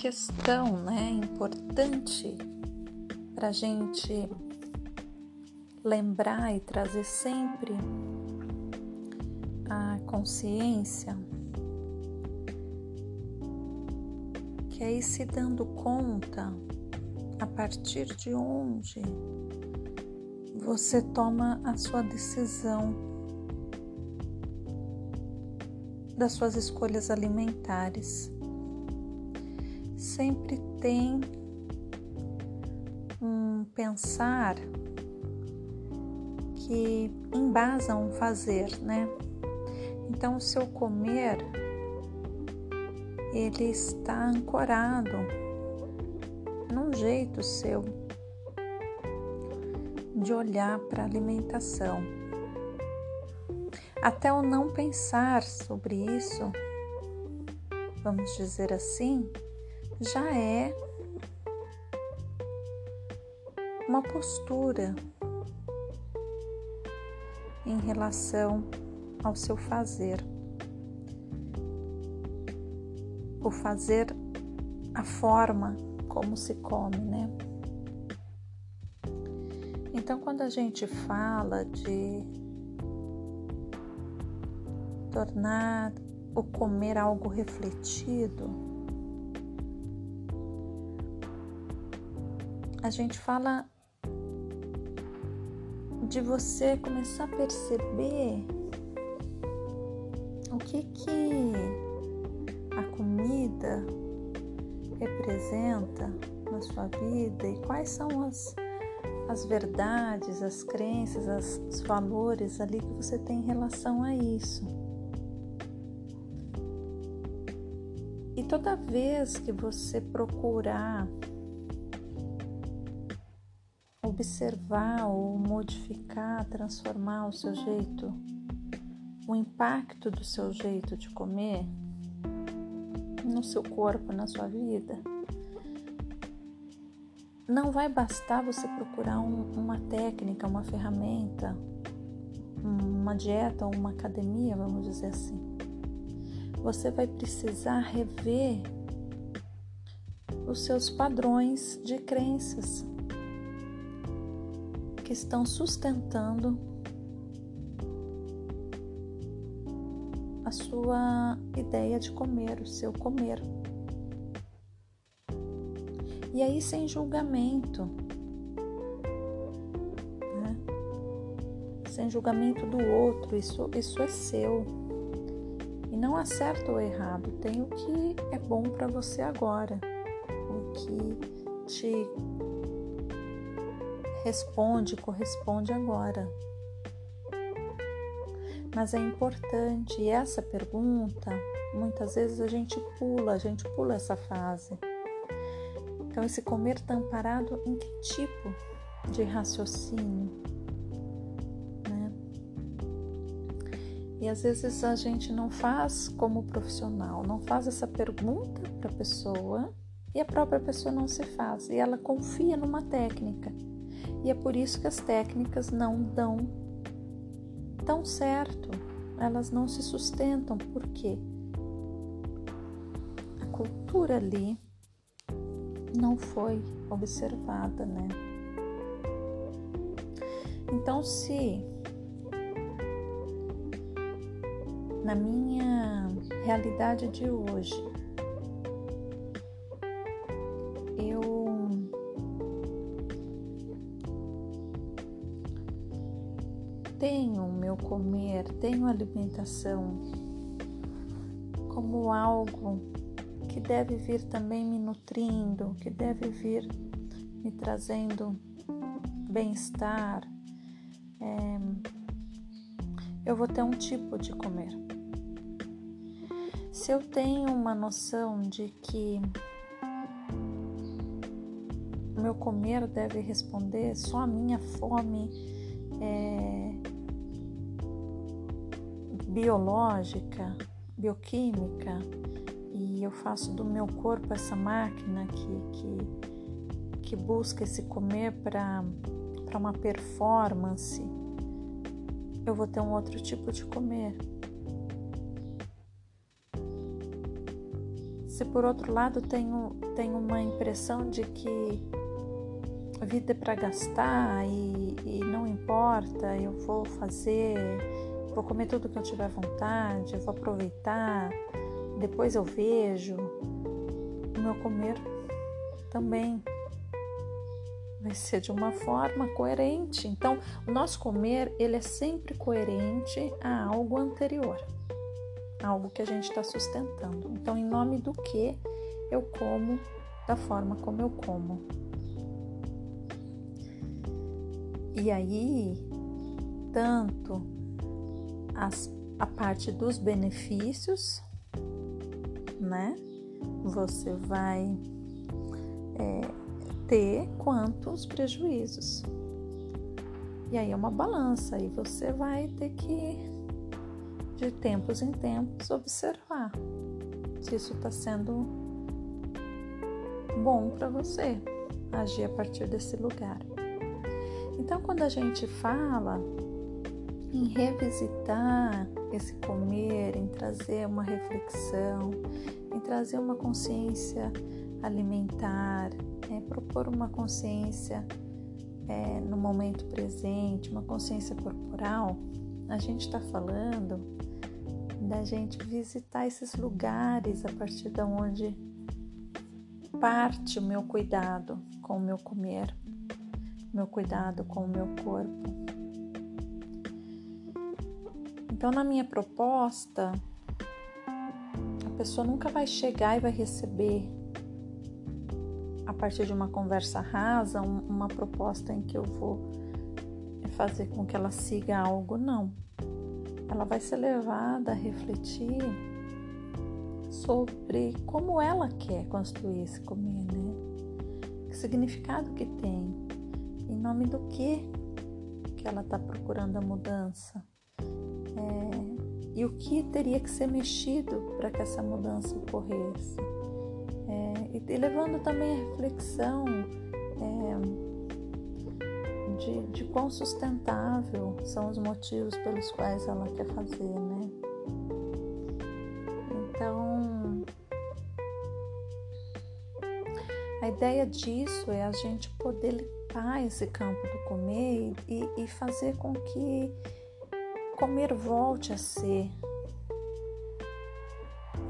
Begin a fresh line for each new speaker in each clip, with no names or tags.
questão né, importante para a gente lembrar e trazer sempre a consciência que é ir se dando conta a partir de onde você toma a sua decisão das suas escolhas alimentares. Sempre tem um pensar que embasa um fazer, né? Então, o seu comer ele está ancorado num jeito seu de olhar para a alimentação. Até o não pensar sobre isso, vamos dizer assim, já é uma postura em relação ao seu fazer. O fazer a forma como se come, né? Então, quando a gente fala de tornar o comer algo refletido, a gente fala de você começar a perceber o que que a comida representa na sua vida e quais são as, as verdades, as crenças, as, os valores ali que você tem em relação a isso. E toda vez que você procurar observar ou modificar, transformar o seu jeito, o impacto do seu jeito de comer no seu corpo, na sua vida, não vai bastar você procurar um, uma técnica, uma ferramenta, uma dieta ou uma academia, vamos dizer assim. Você vai precisar rever os seus padrões de crenças que estão sustentando a sua ideia de comer, o seu comer. E aí, sem julgamento, né? sem julgamento do outro, isso, isso é seu. E não há certo ou errado, tem o que é bom para você agora, o que te responde, corresponde agora. Mas é importante, e essa pergunta, muitas vezes a gente pula, a gente pula essa fase. Então, esse comer está amparado em que tipo de raciocínio? Né? E às vezes a gente não faz como profissional, não faz essa pergunta para a pessoa e a própria pessoa não se faz, e ela confia numa técnica. E é por isso que as técnicas não dão tão certo, elas não se sustentam, porque a cultura ali não foi observada, né? Então, se na minha realidade de hoje tenho o meu comer, tenho alimentação como algo que deve vir também me nutrindo, que deve vir me trazendo bem-estar, é, eu vou ter um tipo de comer. Se eu tenho uma noção de que meu comer deve responder só a minha fome é, biológica, bioquímica, e eu faço do meu corpo essa máquina que, que, que busca esse comer para uma performance, eu vou ter um outro tipo de comer. se por outro lado tenho, tenho uma impressão de que a vida é para gastar e, e não importa, eu vou fazer, vou comer tudo que eu tiver vontade, vou aproveitar, depois eu vejo, o meu comer também vai ser de uma forma coerente. Então, o nosso comer ele é sempre coerente a algo anterior, algo que a gente está sustentando. Então, em nome do que eu como da forma como eu como. E aí, tanto as, a parte dos benefícios, né? Você vai é, ter quanto os prejuízos. E aí é uma balança e você vai ter que, de tempos em tempos, observar se isso está sendo bom para você agir a partir desse lugar. Então, quando a gente fala em revisitar esse comer, em trazer uma reflexão, em trazer uma consciência alimentar, é, propor uma consciência é, no momento presente, uma consciência corporal, a gente está falando da gente visitar esses lugares a partir de onde parte o meu cuidado com o meu comer, meu cuidado com o meu corpo. Então, na minha proposta, a pessoa nunca vai chegar e vai receber a partir de uma conversa rasa, um, uma proposta em que eu vou fazer com que ela siga algo, não. Ela vai ser levada a refletir sobre como ela quer construir esse comer, né? Que significado que tem, em nome do que que ela está procurando a mudança é, e o que teria que ser mexido para que essa mudança ocorresse e levando também a reflexão é, de, de quão sustentável são os motivos pelos quais ela quer fazer, né? Então, a ideia disso é a gente poder limpar esse campo do comer e, e fazer com que comer volte a ser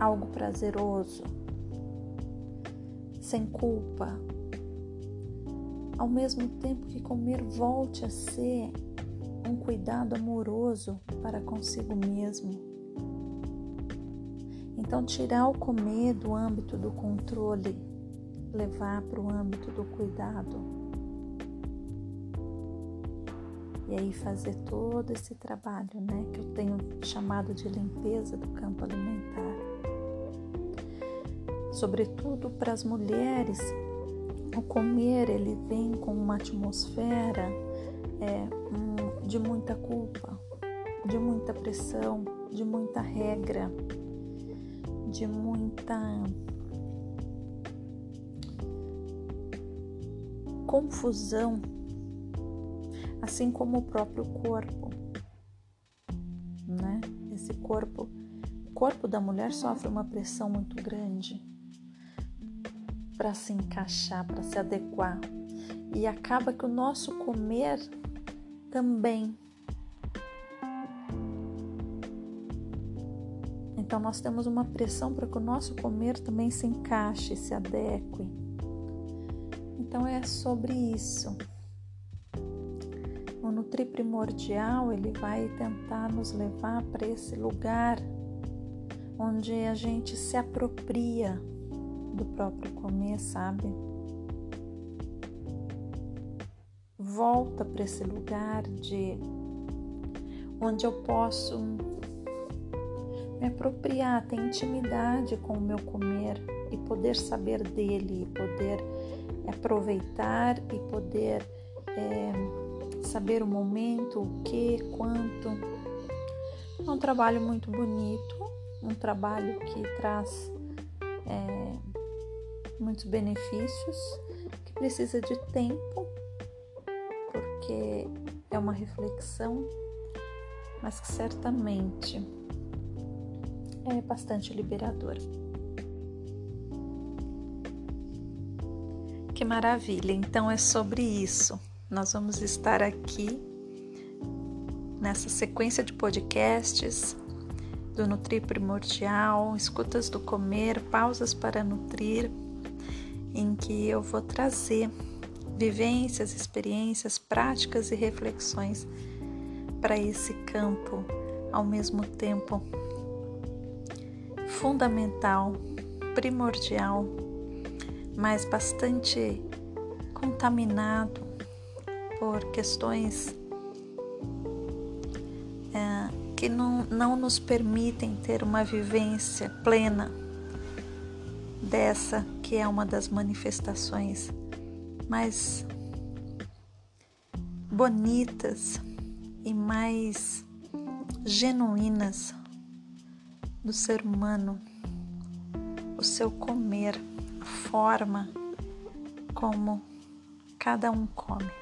algo prazeroso, sem culpa, ao mesmo tempo que comer volte a ser um cuidado amoroso para consigo mesmo. Então, tirar o comer do âmbito do controle, levar para o âmbito do cuidado. E aí fazer todo esse trabalho, né, que eu tenho chamado de limpeza do campo alimentar. Sobretudo para as mulheres, o comer ele vem com uma atmosfera é, de muita culpa, de muita pressão, de muita regra, de muita confusão, assim como o próprio corpo, né? Esse corpo, o corpo da mulher sofre uma pressão muito grande para se encaixar, para se adequar. E acaba que o nosso comer também. Então nós temos uma pressão para que o nosso comer também se encaixe, se adeque. Então é sobre isso. O Nutri Primordial ele vai tentar nos levar para esse lugar onde a gente se apropria do próprio comer, sabe? Volta para esse lugar de onde eu posso me apropriar, ter intimidade com o meu comer e poder saber dele, poder aproveitar e poder é, saber o momento, o que, quanto. É um trabalho muito bonito, um trabalho que traz é, muitos benefícios, que precisa de tempo, porque é uma reflexão, mas que certamente é bastante liberadora. Que maravilha! Então é sobre isso. Nós vamos estar aqui nessa sequência de podcasts do Nutrir Primordial, Escutas do Comer, Pausas para Nutrir, em que eu vou trazer vivências, experiências, práticas e reflexões para esse campo, ao mesmo tempo fundamental, primordial, mas bastante contaminado por questões é, que não, não nos permitem ter uma vivência plena dessa que é uma das manifestações mais bonitas e mais genuínas do ser humano, o seu comer, a forma como cada um come.